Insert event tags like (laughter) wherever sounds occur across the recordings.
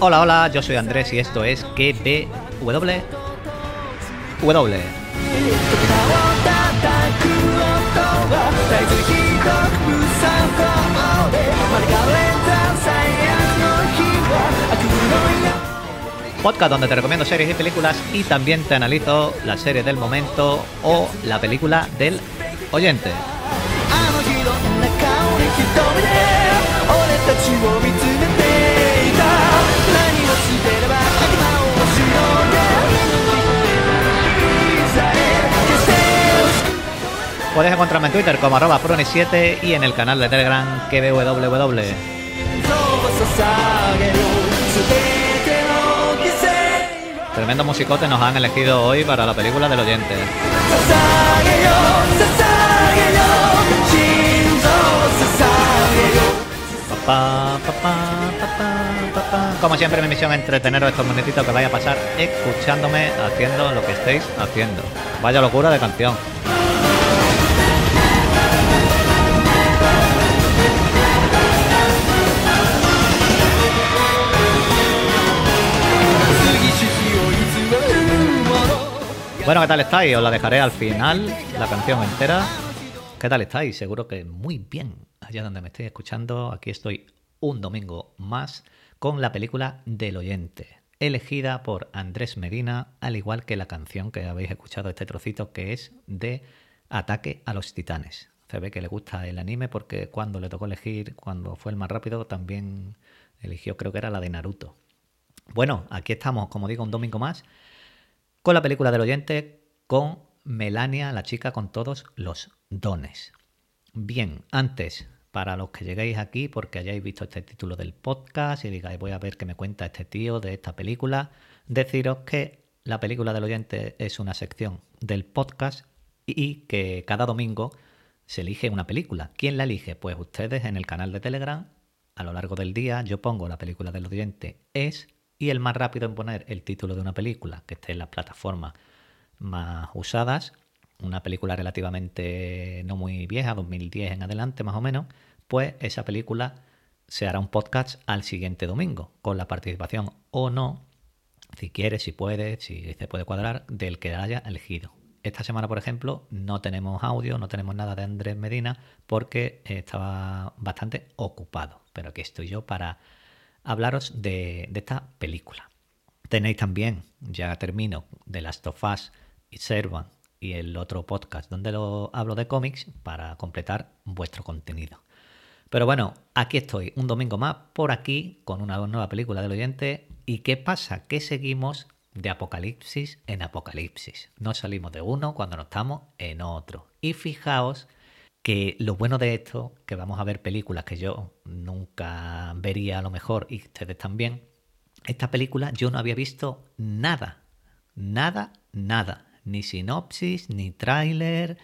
Hola, hola, yo soy Andrés y esto es KBW. W. podcast donde te recomiendo series y películas y también te analizo la serie del momento o la película del oyente. Puedes encontrarme en Twitter como arroba 7 y en el canal de Telegram KBWW. Tremendo musicote nos han elegido hoy para la película del oyente. Como siempre, mi misión es entreteneros estos minutitos que vaya a pasar escuchándome haciendo lo que estéis haciendo. Vaya locura de canción. Bueno, ¿qué tal estáis? Os la dejaré al final, la canción entera. ¿Qué tal estáis? Seguro que muy bien. Allá donde me estéis escuchando, aquí estoy un domingo más con la película Del Oyente, elegida por Andrés Medina, al igual que la canción que habéis escuchado este trocito, que es de Ataque a los Titanes. Se ve que le gusta el anime porque cuando le tocó elegir, cuando fue el más rápido, también eligió, creo que era la de Naruto. Bueno, aquí estamos, como digo, un domingo más con la película del oyente, con Melania, la chica con todos los dones. Bien, antes, para los que lleguéis aquí porque hayáis visto este título del podcast y digáis voy a ver qué me cuenta este tío de esta película, deciros que la película del oyente es una sección del podcast y que cada domingo se elige una película. ¿Quién la elige? Pues ustedes en el canal de Telegram, a lo largo del día, yo pongo la película del oyente es y el más rápido en poner el título de una película que esté en las plataformas más usadas, una película relativamente no muy vieja, 2010 en adelante más o menos, pues esa película se hará un podcast al siguiente domingo, con la participación o no, si quiere, si puede, si se puede cuadrar, del que haya elegido. Esta semana, por ejemplo, no tenemos audio, no tenemos nada de Andrés Medina porque estaba bastante ocupado. Pero aquí estoy yo para hablaros de, esta película. Tenéis también, ya termino, de Last of Us y Servan y el otro podcast donde lo hablo de cómics para completar vuestro contenido. Pero bueno, aquí estoy, un domingo más por aquí con una nueva película del oyente. ¿Y qué pasa? Que seguimos de apocalipsis en apocalipsis. No salimos de uno cuando no estamos en otro. Y fijaos que lo bueno de esto, que vamos a ver películas que yo nunca vería a lo mejor y ustedes también, esta película yo no había visto nada, nada, nada, ni sinopsis, ni tráiler,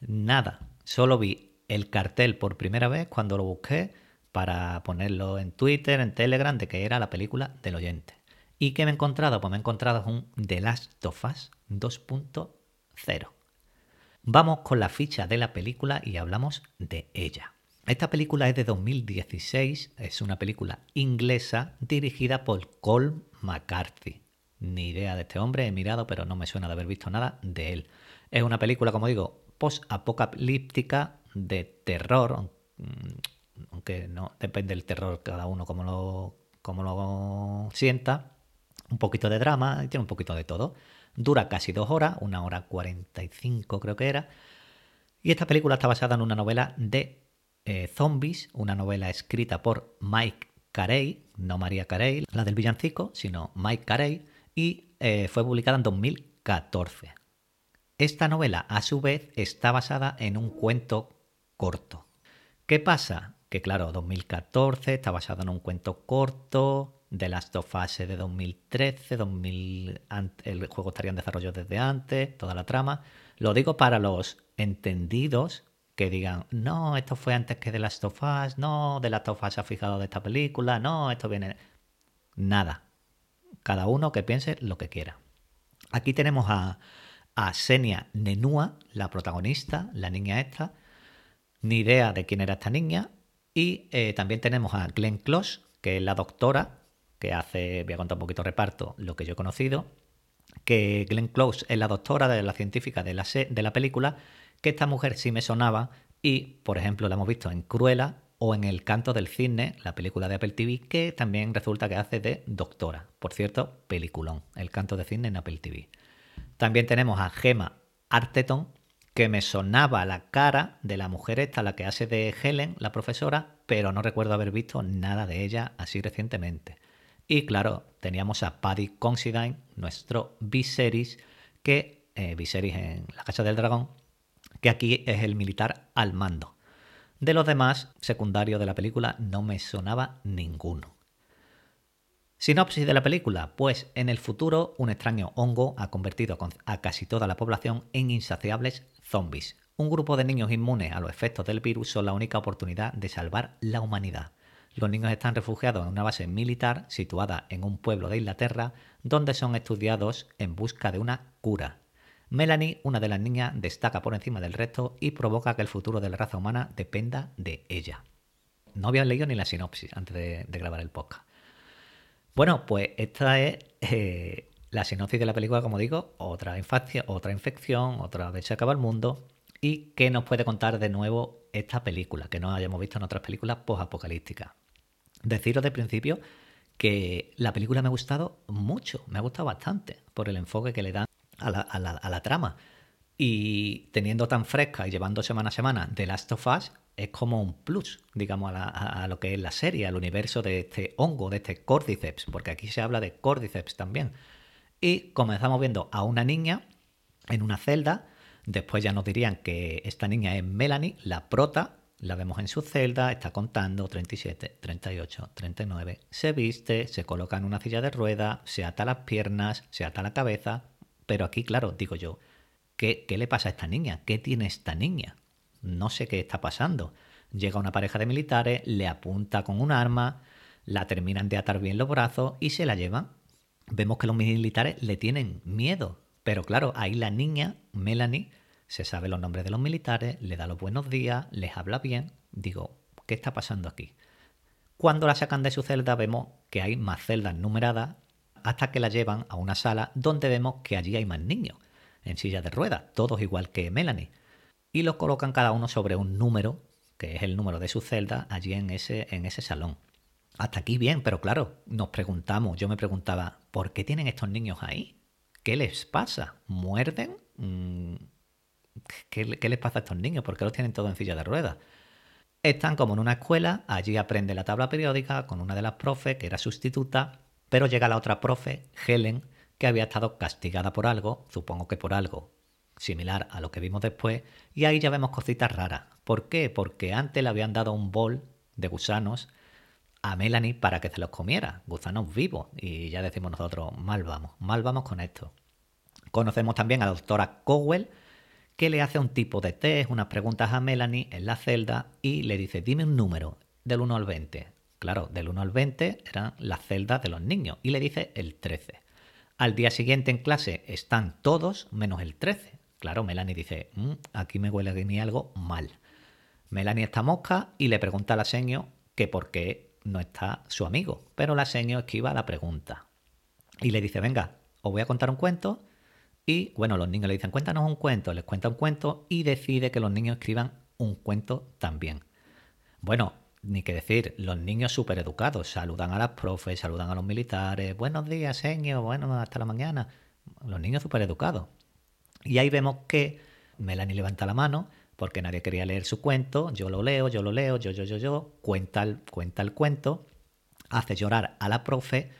nada. Solo vi el cartel por primera vez cuando lo busqué para ponerlo en Twitter, en Telegram, de que era la película del oyente. ¿Y qué me he encontrado? Pues me he encontrado un The Last of Us 2.0. Vamos con la ficha de la película y hablamos de ella. Esta película es de 2016, es una película inglesa dirigida por Cole McCarthy. Ni idea de este hombre, he mirado, pero no me suena de haber visto nada de él. Es una película, como digo, post-apocalíptica de terror, aunque no depende del terror cada uno como lo, como lo sienta. Un poquito de drama y tiene un poquito de todo. Dura casi dos horas, una hora cuarenta y cinco creo que era. Y esta película está basada en una novela de eh, zombies, una novela escrita por Mike Carey, no María Carey, la del villancico, sino Mike Carey, y eh, fue publicada en 2014. Esta novela, a su vez, está basada en un cuento corto. ¿Qué pasa? Que claro, 2014 está basada en un cuento corto, de Last of Us de 2013, 2000, el juego estaría en desarrollo desde antes, toda la trama. Lo digo para los entendidos que digan, no, esto fue antes que The Last of Us, no, The Last of Us ha fijado de esta película, no, esto viene... Nada. Cada uno que piense lo que quiera. Aquí tenemos a, a Senia Nenua, la protagonista, la niña esta. Ni idea de quién era esta niña. Y eh, también tenemos a Glenn Close, que es la doctora que hace, voy a contar un poquito reparto, lo que yo he conocido, que Glenn Close es la doctora de la científica de la, de la película, que esta mujer sí me sonaba y, por ejemplo, la hemos visto en Cruella o en El canto del cisne, la película de Apple TV, que también resulta que hace de doctora. Por cierto, peliculón, El canto del cisne en Apple TV. También tenemos a Gemma Arteton, que me sonaba la cara de la mujer esta, la que hace de Helen, la profesora, pero no recuerdo haber visto nada de ella así recientemente. Y claro, teníamos a Paddy Considine, nuestro Viserys, que eh, Viserys en la del Dragón, que aquí es el militar al mando. De los demás, secundarios de la película, no me sonaba ninguno. Sinopsis de la película, pues en el futuro un extraño hongo ha convertido a casi toda la población en insaciables zombies. Un grupo de niños inmunes a los efectos del virus son la única oportunidad de salvar la humanidad. Los niños están refugiados en una base militar situada en un pueblo de Inglaterra donde son estudiados en busca de una cura. Melanie, una de las niñas, destaca por encima del resto y provoca que el futuro de la raza humana dependa de ella. No había leído ni la sinopsis antes de, grabar el podcast. Bueno, pues esta es eh, la sinopsis de la película, como digo, otra, otra infección, otra vez se acaba el mundo. ¿Y qué nos puede contar de nuevo esta película que no hayamos visto en otras películas post-apocalípticas? Deciros de principio que la película me ha gustado mucho, me ha gustado bastante por el enfoque que le dan a la, trama. Y teniendo tan fresca y llevando semana a semana The Last of Us, es como un plus, digamos, a, lo que es la serie, al universo de este hongo, de este Cordyceps, porque aquí se habla de Cordyceps también. Y comenzamos viendo a una niña en una celda, después ya nos dirían que esta niña es Melanie, la prota, la vemos en su celda, está contando 37, 38, 39, se viste, se coloca en una silla de ruedas, se ata las piernas, se ata la cabeza, pero aquí, claro, digo yo, ¿qué, ¿qué le pasa a esta niña? ¿Qué tiene esta niña? No sé qué está pasando. Llega una pareja de militares, le apunta con un arma, la terminan de atar bien los brazos y se la llevan. Vemos que los militares le tienen miedo. Pero claro, ahí la niña, Melanie, se sabe los nombres de los militares, le da los buenos días, les habla bien. Digo, ¿qué está pasando aquí? Cuando la sacan de su celda vemos que hay más celdas numeradas hasta que la llevan a una sala donde vemos que allí hay más niños, en silla de ruedas, todos igual que Melanie, y los colocan cada uno sobre un número, que es el número de su celda, allí en ese, en ese salón. Hasta aquí bien, pero claro, nos preguntamos, yo me preguntaba, ¿por qué tienen estos niños ahí? ¿Qué les pasa? ¿Muerden? Mm, ¿Qué, ¿Qué, les pasa a estos niños? ¿Por qué los tienen todos en silla de ruedas? Están como en una escuela, allí aprende la tabla periódica con una de las profes, que era sustituta, pero llega la otra profe, Helen, que había estado castigada por algo, supongo que por algo similar a lo que vimos después, y ahí ya vemos cositas raras. ¿Por qué? Porque antes le habían dado un bol de gusanos a Melanie para que se los comiera, gusanos vivos, y ya decimos nosotros, mal vamos, mal vamos con esto. Conocemos también a la doctora Cowell, que le hace un tipo de test, unas preguntas a Melanie en la celda y le dice, dime un número del 1 al 20. Claro, del 1 al 20 eran las celdas de los niños y le dice el 13. Al día siguiente en clase están todos menos el 13. Claro, Melanie dice, mm, aquí me huele a mí algo mal. Melanie está mosca y le pregunta a la seño que por qué no está su amigo, pero la seño esquiva la pregunta. Y le dice, venga, os voy a contar un cuento. Y bueno, los niños le dicen, cuéntanos un cuento, les cuenta un cuento y decide que los niños escriban un cuento también. Bueno, ni que decir, los niños súper educados, saludan a las profes, saludan a los militares, buenos días, señor, bueno, hasta la mañana. Los niños súper educados. Y ahí vemos que Melanie levanta la mano porque nadie quería leer su cuento, yo lo leo, yo lo leo, yo, yo, yo, yo, cuenta el, cuenta el cuento, hace llorar a la profe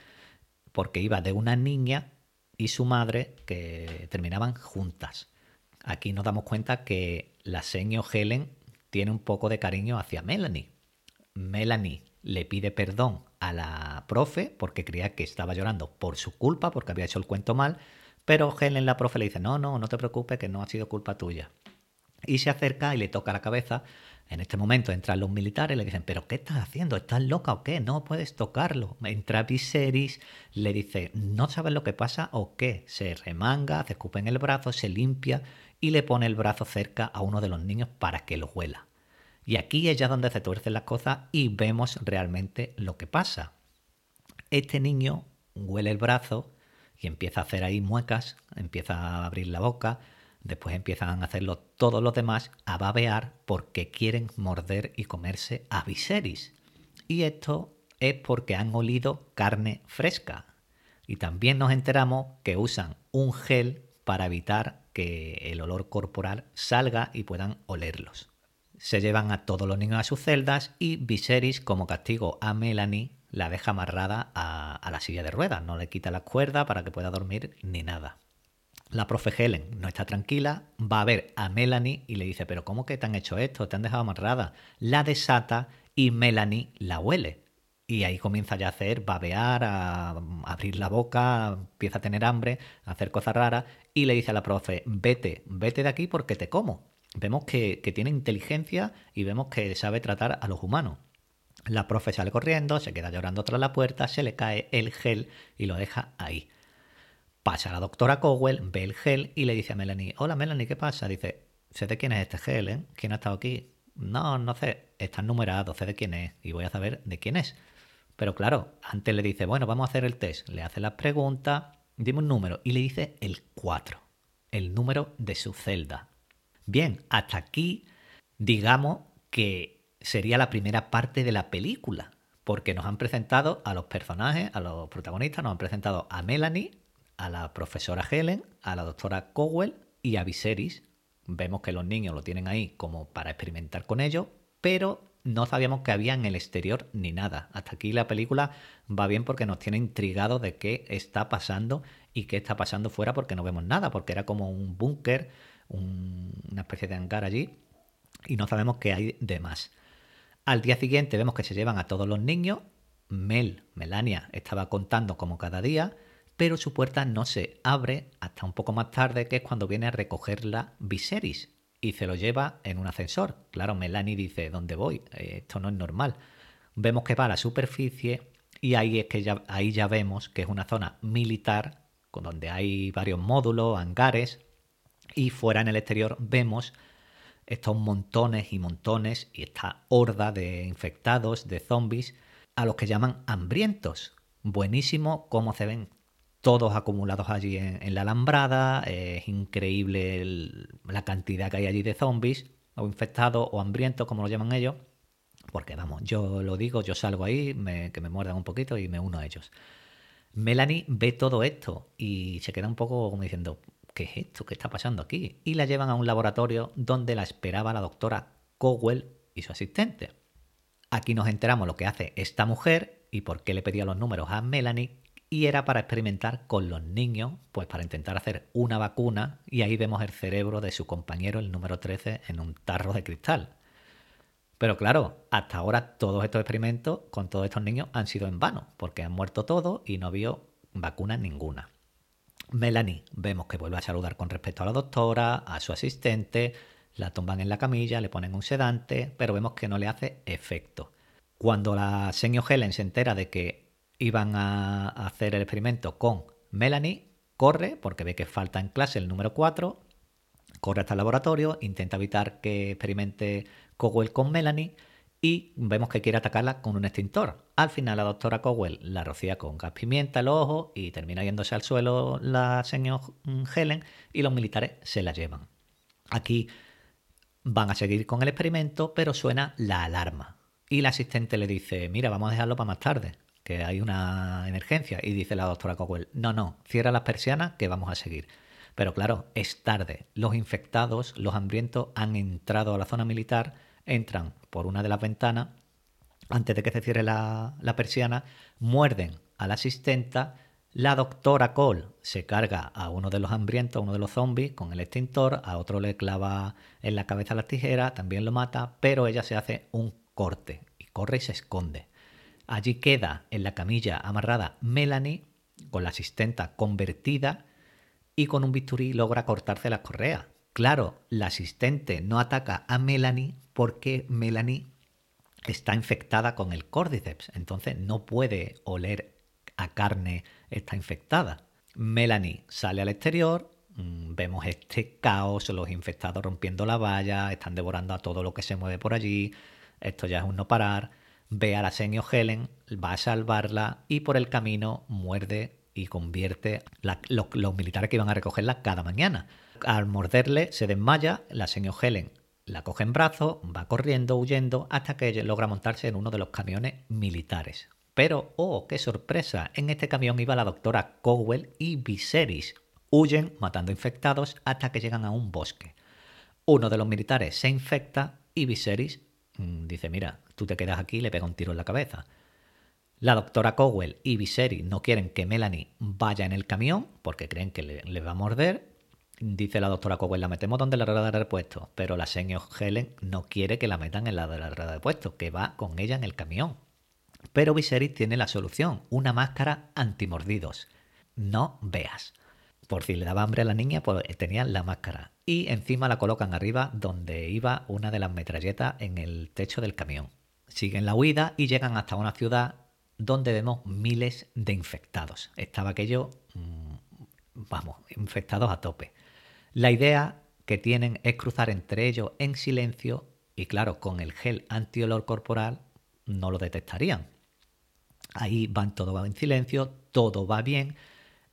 porque iba de una niña y su madre que terminaban juntas. Aquí nos damos cuenta que la señor Helen tiene un poco de cariño hacia Melanie Melanie le pide perdón a la profe porque creía que estaba llorando por su culpa, porque había hecho el cuento mal, pero Helen, la profe, le dice, no, no, no te preocupes, que no ha sido culpa tuya. Y se acerca y le toca la cabeza. En este momento entran los militares y le dicen, pero ¿qué estás haciendo? ¿Estás loca o qué? No puedes tocarlo. Entra Viserys, le dice, ¿no sabes lo que pasa o qué? Se remanga, se escupe en el brazo, se limpia y le pone el brazo cerca a uno de los niños para que lo huela. Y aquí es ya donde se tuercen las cosas y vemos realmente lo que pasa. Este niño huele el brazo y empieza a hacer ahí muecas, empieza a abrir la boca, después empiezan a hacerlo todos los demás, a babear porque quieren morder y comerse a Viserys. Y esto es porque han olido carne fresca. Y también nos enteramos que usan un gel para evitar que el olor corporal salga y puedan olerlos. Se llevan a todos los niños a sus celdas y Viserys, como castigo a Melanie, la deja amarrada a, la silla de ruedas, no le quita la cuerda para que pueda dormir ni nada. La profe Helen no está tranquila, va a ver a Melanie y le dice, pero ¿cómo que te han hecho esto? Te han dejado amarrada. La desata y Melanie la huele. Y ahí comienza ya a hacer, babear, a, abrir la boca, empieza a tener hambre, a hacer cosas raras y le dice a la profe, vete, vete de aquí porque te como. Vemos que, que tiene inteligencia y vemos que sabe tratar a los humanos. La profe sale corriendo, se queda llorando tras la puerta, se le cae el gel y lo deja ahí. Pasa la doctora Cowell, ve el gel y le dice a Melanie, hola Melanie, ¿qué pasa? Dice, sé de quién es este gel, ¿eh? ¿Quién ha estado aquí? No, no sé, está numerado, sé de quién es y voy a saber de quién es. Pero claro, antes le dice, bueno, vamos a hacer el test. Le hace las preguntas, dime un número y le dice el 4, el número de su celda. Bien, hasta aquí digamos que sería la primera parte de la película, porque nos han presentado a los personajes, a los protagonistas, nos han presentado a Melanie, a la profesora Helen, a la doctora Cowell y a Viserys. Vemos que los niños lo tienen ahí como para experimentar con ellos, pero no sabíamos que había en el exterior ni nada. Hasta aquí la película va bien porque nos tiene intrigados de qué está pasando y qué está pasando fuera porque no vemos nada, porque era como un búnker, una especie de hangar allí y no sabemos qué hay de más. Al día siguiente vemos que se llevan a todos los niños. Mel, Melania, estaba contando como cada día, pero su puerta no se abre hasta un poco más tarde, que es cuando viene a recogerla Viserys y se lo lleva en un ascensor. Claro, Melanie dice, ¿dónde voy? Eh, esto no es normal. Vemos que va a la superficie y ahí es que ya, ahí ya vemos que es una zona militar con donde hay varios módulos, hangares y fuera en el exterior vemos estos montones y montones y esta horda de infectados, de zombies, a los que llaman hambrientos. Buenísimo cómo se ven todos acumulados allí en, la alambrada, es increíble la cantidad que hay allí de zombies, o infectados, o hambrientos, como lo llaman ellos, porque vamos, yo lo digo, yo salgo ahí, que me muerdan un poquito y me uno a ellos. Melanie ve todo esto y se queda un poco como diciendo, ¿qué es esto? ¿Qué está pasando aquí? Y la llevan a un laboratorio donde la esperaba la doctora Cowell y su asistente. Aquí nos enteramos lo que hace esta mujer y por qué le pedía los números a Melanie y era para experimentar con los niños, pues para intentar hacer una vacuna y ahí vemos el cerebro de su compañero, el número 13, en un tarro de cristal. Pero claro, hasta ahora todos estos experimentos con todos estos niños han sido en vano, porque han muerto todos y no vio vacuna ninguna. Melanie vemos que vuelve a saludar con respecto a la doctora, a su asistente, la tumban en la camilla, le ponen un sedante, pero vemos que no le hace efecto. Cuando la señor Helen se entera de que iban a hacer el experimento con Melanie, corre, porque ve que falta en clase el número 4, corre hasta el laboratorio, intenta evitar que experimente Cowell con Melanie, y vemos que quiere atacarla con un extintor. Al final la doctora Cowell la rocía con gas pimienta el ojo y termina yéndose al suelo la señora Helen y los militares se la llevan. Aquí van a seguir con el experimento, pero suena la alarma. Y la asistente le dice, mira, vamos a dejarlo para más tarde, que hay una emergencia. Y dice la doctora Cowell, no, no, cierra las persianas que vamos a seguir. Pero claro, es tarde. Los infectados, los hambrientos, han entrado a la zona militar entran por una de las ventanas, antes de que se cierre la, persiana, muerden a la asistenta, la doctora Cole se carga a uno de los hambrientos, a uno de los zombies, con el extintor, a otro le clava en la cabeza las tijeras, también lo mata, pero ella se hace un corte y corre y se esconde. Allí queda en la camilla amarrada Melanie, con la asistenta convertida, y con un bisturí logra cortarse las correas. Claro, la asistente no ataca a Melanie porque Melanie está infectada con el cordyceps, entonces no puede oler a carne, está infectada. Melanie sale al exterior, mm, vemos este caos, los infectados rompiendo la valla, están devorando a todo lo que se mueve por allí, esto ya es un no parar. Ve a la señor Helen, va a salvarla y por el camino muerde y convierte los, militares que iban a recogerla cada mañana. Al morderle se desmaya, la señor Helen la coge en brazos, va corriendo, huyendo, hasta que logra montarse en uno de los camiones militares. Pero, oh, qué sorpresa, en este camión iba la doctora Cowell y Viserys. Huyen matando infectados hasta que llegan a un bosque. Uno de los militares se infecta y Viserys dice, mira, tú te quedas aquí y le pega un tiro en la cabeza. La doctora Cowell y Viserys no quieren que Melanie vaya en el camión porque creen que le, va a morder. Dice la doctora Cowell, la metemos donde la rueda de repuesto, pero la señor Helen no quiere que la metan en la de la rueda de repuesto, que va con ella en el camión. Pero Viserys tiene la solución, una máscara antimordidos. No veas. Por si le daba hambre a la niña, pues tenía la máscara. Y encima la colocan arriba donde iba una de las metralletas en el techo del camión. Siguen la huida y llegan hasta una ciudad donde vemos miles de infectados. Estaba aquello, mm, vamos, infectados a tope. La idea que tienen es cruzar entre ellos en silencio y claro, con el gel antiolor corporal no lo detectarían. Ahí van todo en silencio, todo va bien,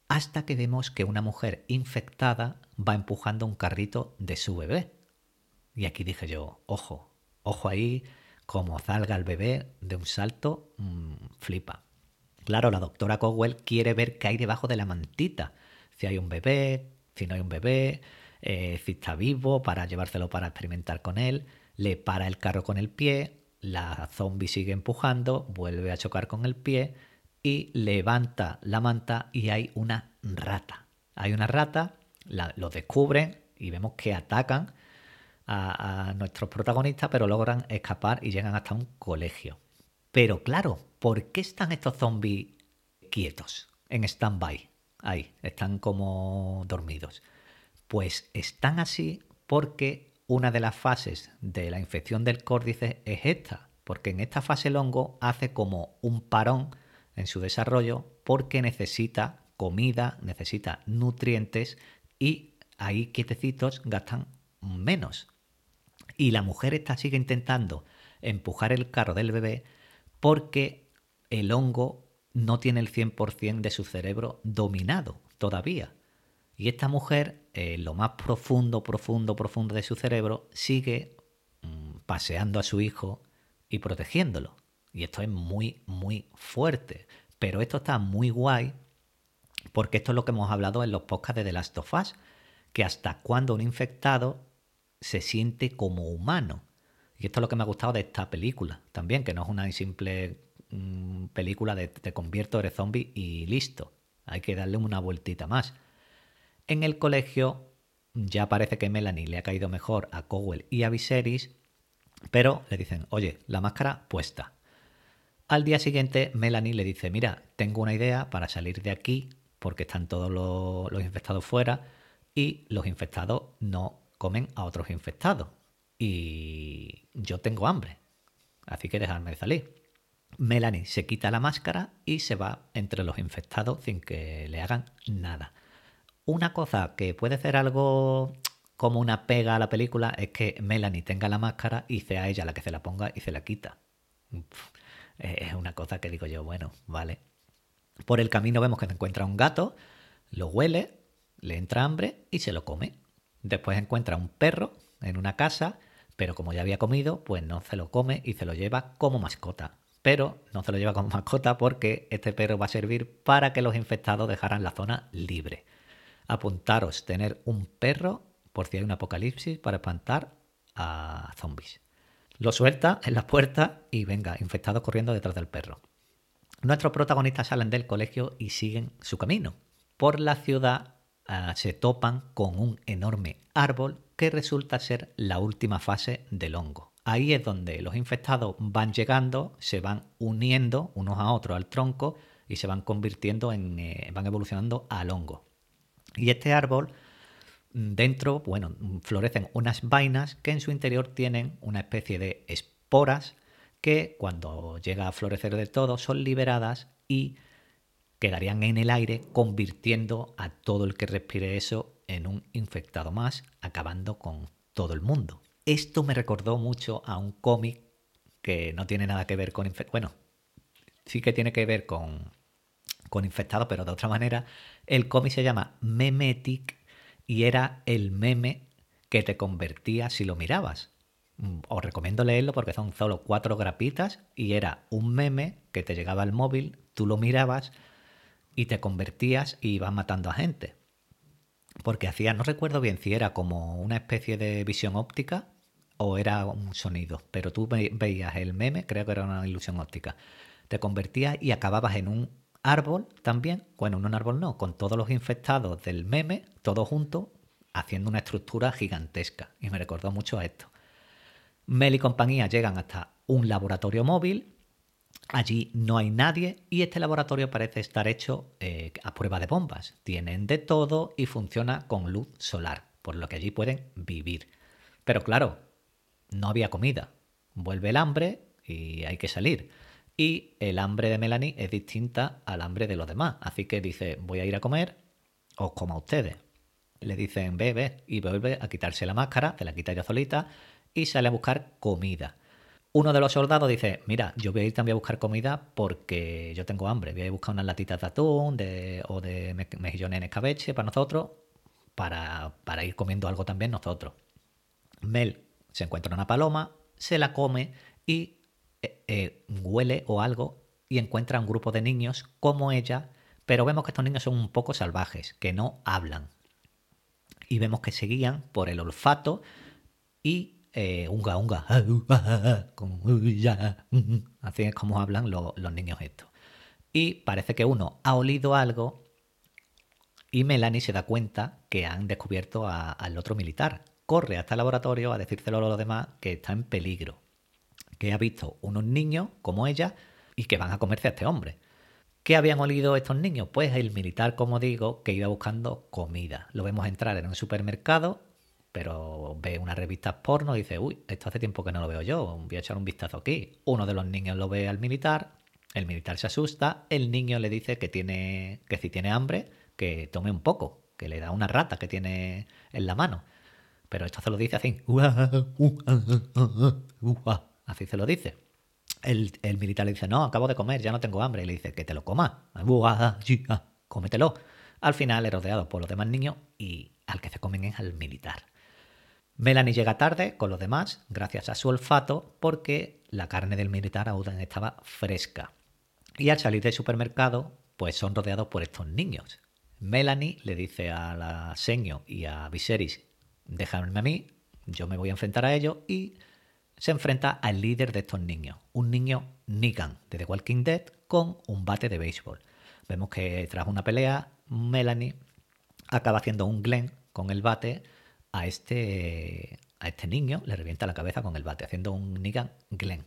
hasta que vemos que una mujer infectada va empujando un carrito de su bebé. Y aquí dije yo, ojo, ojo ahí, como salga el bebé de un salto, mm, flipa. Claro, la doctora Cowell quiere ver qué hay debajo de la mantita. Si hay un bebé, si no hay un bebé, eh, si está vivo, para llevárselo para experimentar con él. Le para el carro con el pie, la zombie sigue empujando, vuelve a chocar con el pie y levanta la manta y hay una rata. Hay una rata, lo descubren y vemos que atacan a, nuestros protagonistas, pero logran escapar y llegan hasta un colegio. Pero claro, ¿por qué están estos zombies quietos, en stand-by? Ahí, están como dormidos. Pues están así porque una de las fases de la infección del córdice es esta, porque en esta fase el hongo hace como un parón en su desarrollo porque necesita comida, necesita nutrientes y ahí quietecitos gastan menos. Y la mujer está sigue intentando empujar el carro del bebé porque el hongo no tiene el 100% de su cerebro dominado todavía. Y esta mujer, en lo más profundo, profundo, profundo de su cerebro, sigue mm, paseando a su hijo y protegiéndolo. Y esto es muy, muy fuerte. Pero esto está muy guay porque esto es lo que hemos hablado en los podcasts de The Last of Us, que hasta cuando un infectado se siente como humano. Y esto es lo que me ha gustado de esta película también, que no es una simple mm, película de te convierto, eres zombie y listo. Hay que darle una vueltita más. En el colegio ya parece que Melanie le ha caído mejor a Cowell y a Viserys, pero le dicen, oye, la máscara puesta. Al día siguiente, Melanie le dice, mira, tengo una idea para salir de aquí, porque están todos los, infectados fuera, y los infectados no comen a otros infectados. Y yo tengo hambre, así que dejarme salir. Melanie se quita la máscara y se va entre los infectados sin que le hagan nada. Una cosa que puede ser algo como una pega a la película es que Melanie tenga la máscara y sea ella la que se la ponga y se la quita. Es una cosa que digo yo, bueno, vale. Por el camino vemos que se encuentra un gato, lo huele, le entra hambre y se lo come. Después encuentra un perro en una casa, pero como ya había comido, pues no se lo come y se lo lleva como mascota. Pero no se lo lleva como mascota porque este perro va a servir para que los infectados dejaran la zona libre. Apuntaros tener un perro por si hay un apocalipsis para espantar a zombies. Lo suelta en la puerta y venga, infectados corriendo detrás del perro. Nuestros protagonistas salen del colegio y siguen su camino. Por la ciudad Ah, se topan con un enorme árbol que resulta ser la última fase del hongo. Ahí es donde los infectados van llegando, se van uniendo unos a otros al tronco y se van convirtiendo en, eh, van evolucionando al hongo. Y este árbol, dentro, bueno, florecen unas vainas que en su interior tienen una especie de esporas que cuando llega a florecer de todo son liberadas y quedarían en el aire convirtiendo a todo el que respire eso en un infectado más, acabando con todo el mundo. Esto me recordó mucho a un cómic que no tiene nada que ver con... Bueno, sí que tiene que ver con, con infectados, pero de otra manera. El cómic se llama Memetic y era el meme que te convertía si lo mirabas. Mm, os recomiendo leerlo porque son solo cuatro grapitas y era un meme que te llegaba al móvil, tú lo mirabas y te convertías y ibas matando a gente. Porque hacía, no recuerdo bien si era como una especie de visión óptica o era un sonido, pero tú veías el meme, creo que era una ilusión óptica. Te convertías y acababas en un árbol también, bueno, en un árbol no, con todos los infectados del meme, todos juntos, haciendo una estructura gigantesca. Y me recordó mucho a esto. Mel y compañía llegan hasta un laboratorio móvil Allí no hay nadie y este laboratorio parece estar hecho eh, a prueba de bombas. Tienen de todo y funciona con luz solar, por lo que allí pueden vivir. Pero claro, no había comida. Vuelve el hambre y hay que salir. Y el hambre de Melanie es distinta al hambre de los demás. Así que dice, voy a ir a comer, os como a ustedes. Le dicen, bebe, y vuelve a quitarse la máscara, se la quita ya solita, y sale a buscar comida. Uno de los soldados dice, mira, yo voy a ir también a buscar comida porque yo tengo hambre. Voy a ir a buscar unas latitas de atún o de mejillones en escabeche para nosotros, para, ir comiendo algo también nosotros. Mel se encuentra una paloma, se la come y eh, eh, huele o algo y encuentra un grupo de niños como ella, pero vemos que estos niños son un poco salvajes, que no hablan. Y vemos que se guían por el olfato y eh, unga, unga, (laughs) (laughs) así es como hablan los, niños estos. Y parece que uno ha olido algo y Melanie se da cuenta que han descubierto al otro militar. Corre hasta el laboratorio a decírselo a los demás que está en peligro, que ha visto unos niños como ella y que van a comerse a este hombre. ¿Qué habían olido estos niños? Pues el militar, como digo, que iba buscando comida. Lo vemos entrar en un supermercado pero ve una revista porno y dice, uy, esto hace tiempo que no lo veo yo, voy a echar un vistazo aquí. Uno de los niños lo ve al militar, el militar se asusta, el niño le dice que tiene, que si tiene hambre, que tome un poco, que le da una rata que tiene en la mano. Pero esto se lo dice así. (laughs) Así se lo dice. El, el, militar le dice, no, acabo de comer, ya no tengo hambre. Y le dice, que te lo coma. Cómetelo. Al final es rodeado por los demás niños y al que se comen es al militar. Melanie llega tarde con los demás, gracias a su olfato, porque la carne del militar aún estaba fresca. Y al salir del supermercado, pues son rodeados por estos niños. Melanie le dice a la Seño y a Viserys, déjame a mí, yo me voy a enfrentar a ellos, y se enfrenta al líder de estos niños, un niño Negan de The Walking Dead con un bate de béisbol. Vemos que tras una pelea, Melanie acaba haciendo un Glen con el bate a este, a este niño, le revienta la cabeza con el bate, haciendo un Negan Glenn.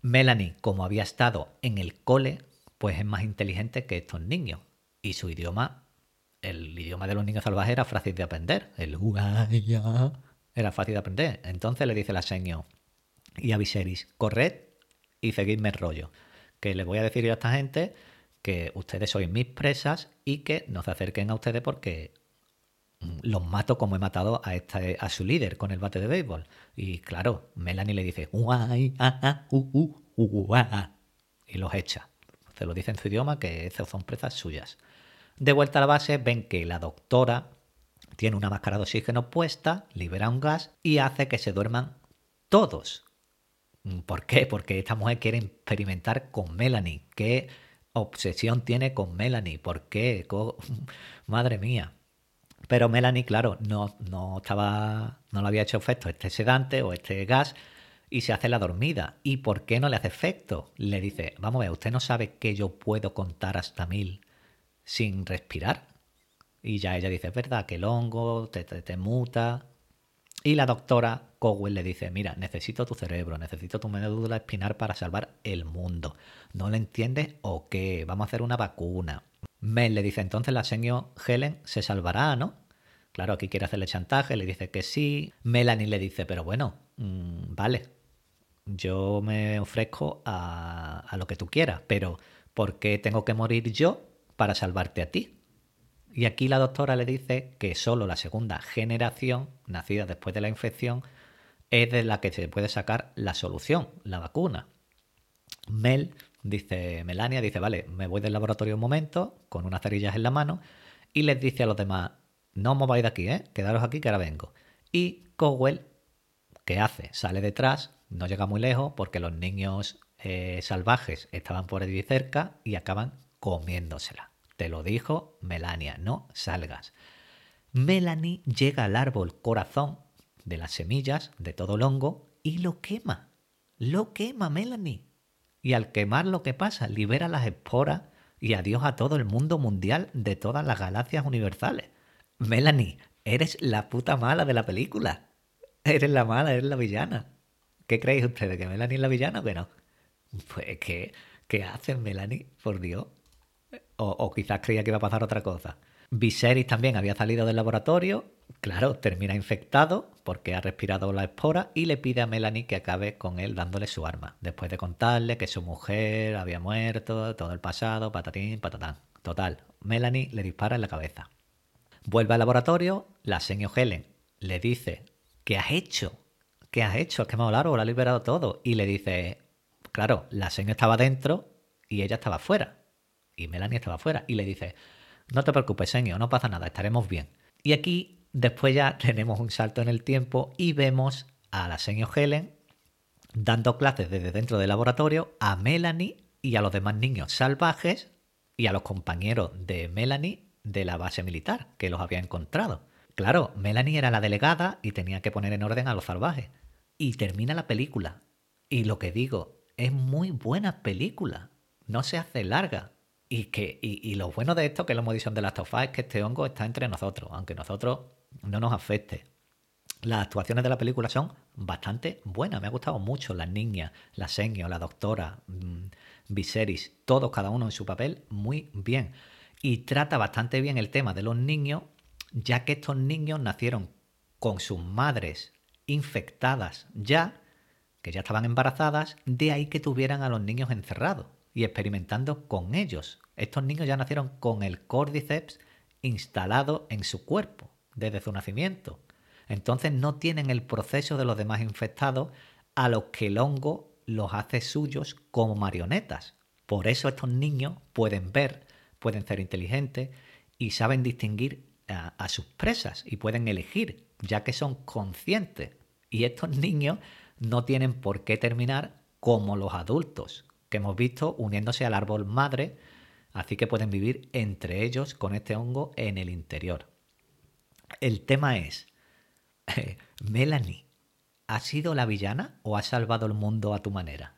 Melanie, como había estado en el cole, pues es más inteligente que estos niños. Y su idioma, el idioma de los niños salvajes era fácil de aprender. El era fácil de aprender. Entonces le dice la seño y a Viserys, corred y seguidme el rollo. Que le voy a decir a esta gente que ustedes sois mis presas y que no se acerquen a ustedes porque los mato como he matado a, su líder con el bate de béisbol. Y claro, Melanie le dice, y los echa. Se lo dice en su idioma que esas son presas suyas. De vuelta a la base, ven que la doctora tiene una máscara de oxígeno puesta, libera un gas y hace que se duerman todos. ¿Por qué? Porque esta mujer quiere experimentar con Melanie. ¿Qué obsesión tiene con Melanie? ¿Por qué? (laughs) Madre mía. Pero Melanie, claro, no, no estaba, no le había hecho efecto este sedante o este gas y se hace la dormida. ¿Y por qué no le hace efecto? Le dice, vamos a ver, usted no sabe que yo puedo contar hasta mil sin respirar. Y ya ella dice, es verdad que el hongo te, te, muta. Y la doctora Cowell le dice, mira, necesito tu cerebro, necesito tu médula espinal para salvar el mundo. ¿No lo entiendes o qué? Vamos a hacer una vacuna. Mel le dice, entonces la señora Helen se salvará, ¿no? Claro, aquí quiere hacerle chantaje, le dice que sí. Melanie le dice, pero bueno, mm, vale, yo me ofrezco a, a lo que tú quieras, pero ¿por qué tengo que morir yo para salvarte a ti? Y aquí la doctora le dice que solo la segunda generación, nacida después de la infección, es de la que se puede sacar la solución, la vacuna. Mel dice, Melania dice, vale, me voy del laboratorio un momento, con unas cerillas en la mano, y les dice a los demás, no os mováis de aquí, ¿eh? quedaros aquí que ahora vengo. Y Cowell, ¿qué hace? Sale detrás, no llega muy lejos porque los niños eh, salvajes estaban por allí cerca y acaban comiéndosela. Te lo dijo Melania, no salgas. Melanie llega al árbol corazón de las semillas de todo el hongo y lo quema. Lo quema Melanie. Y al quemar lo que pasa, libera las esporas y adiós a todo el mundo mundial de todas las galaxias universales. Melanie, eres la puta mala de la película. Eres la mala, eres la villana. ¿Qué creéis ustedes? ¿Que Melanie es la villana o que no? Pues ¿qué, qué hacen Melanie? Por Dios. O, quizás creía que iba a pasar otra cosa. Viserys también había salido del laboratorio, claro, termina infectado porque ha respirado la espora y le pide a Melanie que acabe con él dándole su arma, después de contarle que su mujer había muerto, todo el pasado, patatín, patatán. Total, Melanie le dispara en la cabeza. Vuelve al laboratorio, la señor Helen le dice, ¿qué has hecho? ¿Qué has hecho? Has quemado el árbol, ha liberado todo. Y le dice, claro, la señora estaba dentro y ella estaba fuera. Y Melanie estaba fuera. Y le dice, no te preocupes, señor, no pasa nada, estaremos bien. Y aquí después ya (laughs) tenemos un salto en el tiempo y vemos a la señor Helen dando clases desde dentro del laboratorio a Melanie y a los demás niños salvajes y a los compañeros de Melanie de la base militar que los había encontrado. Claro, Melanie era la delegada y tenía que poner en orden a los salvajes. Y termina la película. Y lo que digo, es muy buena película. No se hace larga. Y, que, y, lo bueno de esto, que lo hemos dicho de las es que este hongo está entre nosotros, aunque nosotros no nos afecte. Las actuaciones de la película son bastante buenas, me ha gustado mucho. Las niñas, la seño, la doctora, mm, Viserys, todos, cada uno en su papel, muy bien. Y trata bastante bien el tema de los niños, ya que estos niños nacieron con sus madres infectadas ya, que ya estaban embarazadas, de ahí que tuvieran a los niños encerrados y experimentando con ellos. Estos niños ya nacieron con el cordyceps instalado en su cuerpo desde su nacimiento. Entonces no tienen el proceso de los demás infectados a los que el hongo los hace suyos como marionetas. Por eso estos niños pueden ver, pueden ser inteligentes y saben distinguir a, a sus presas y pueden elegir, ya que son conscientes. Y estos niños no tienen por qué terminar como los adultos, que hemos visto uniéndose al árbol madre, así que pueden vivir entre ellos con este hongo en el interior. El tema es, (laughs) Melanie, ¿ha sido la villana o ha salvado el mundo a tu manera?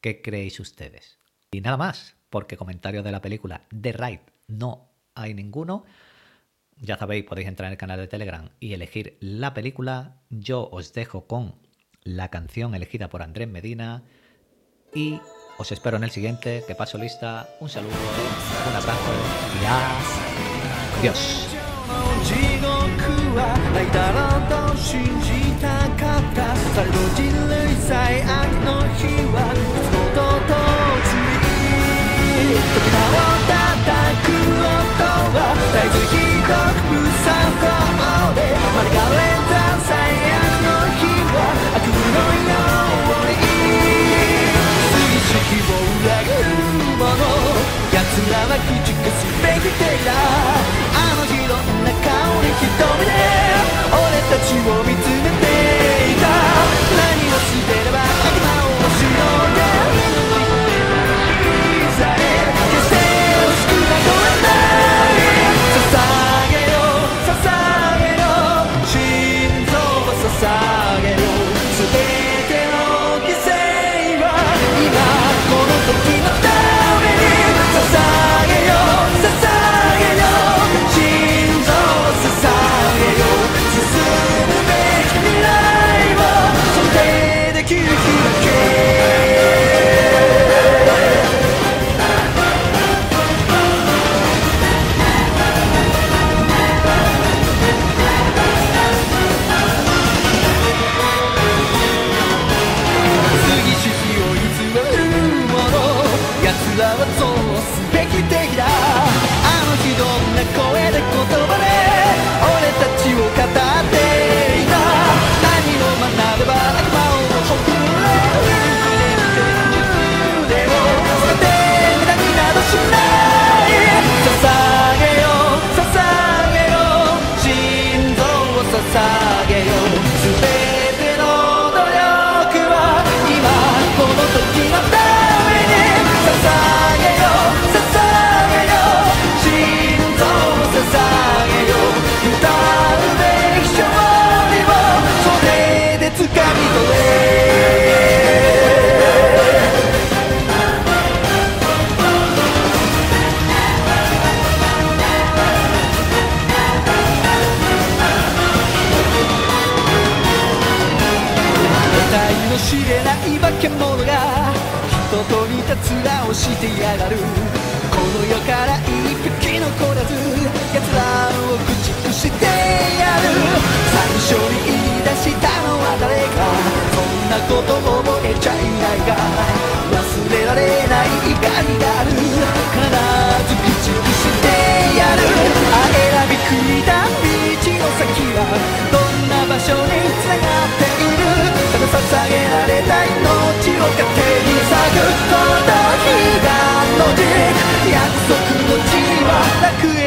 ¿Qué creéis ustedes? Y nada más, porque comentarios de la película The Ride no hay ninguno. Ya sabéis, podéis entrar en el canal de Telegram y elegir la película. Yo os dejo con la canción elegida por Andrés Medina y os espero en el siguiente, que paso lista. Un saludo, un abrazo y adiós. らの知れない化け物が人と似た面をしてやがる。この世から一匹残らず奴らを駆逐してやる。最初に言い出したのは誰か。そんなこと覚えちゃいないが忘れられない怒りがある。必ず駆逐してやる。あ選び組いた道の先はどんな場所に繋がる。捧げられた命を糧に咲くこの日がの地約束の地は楽園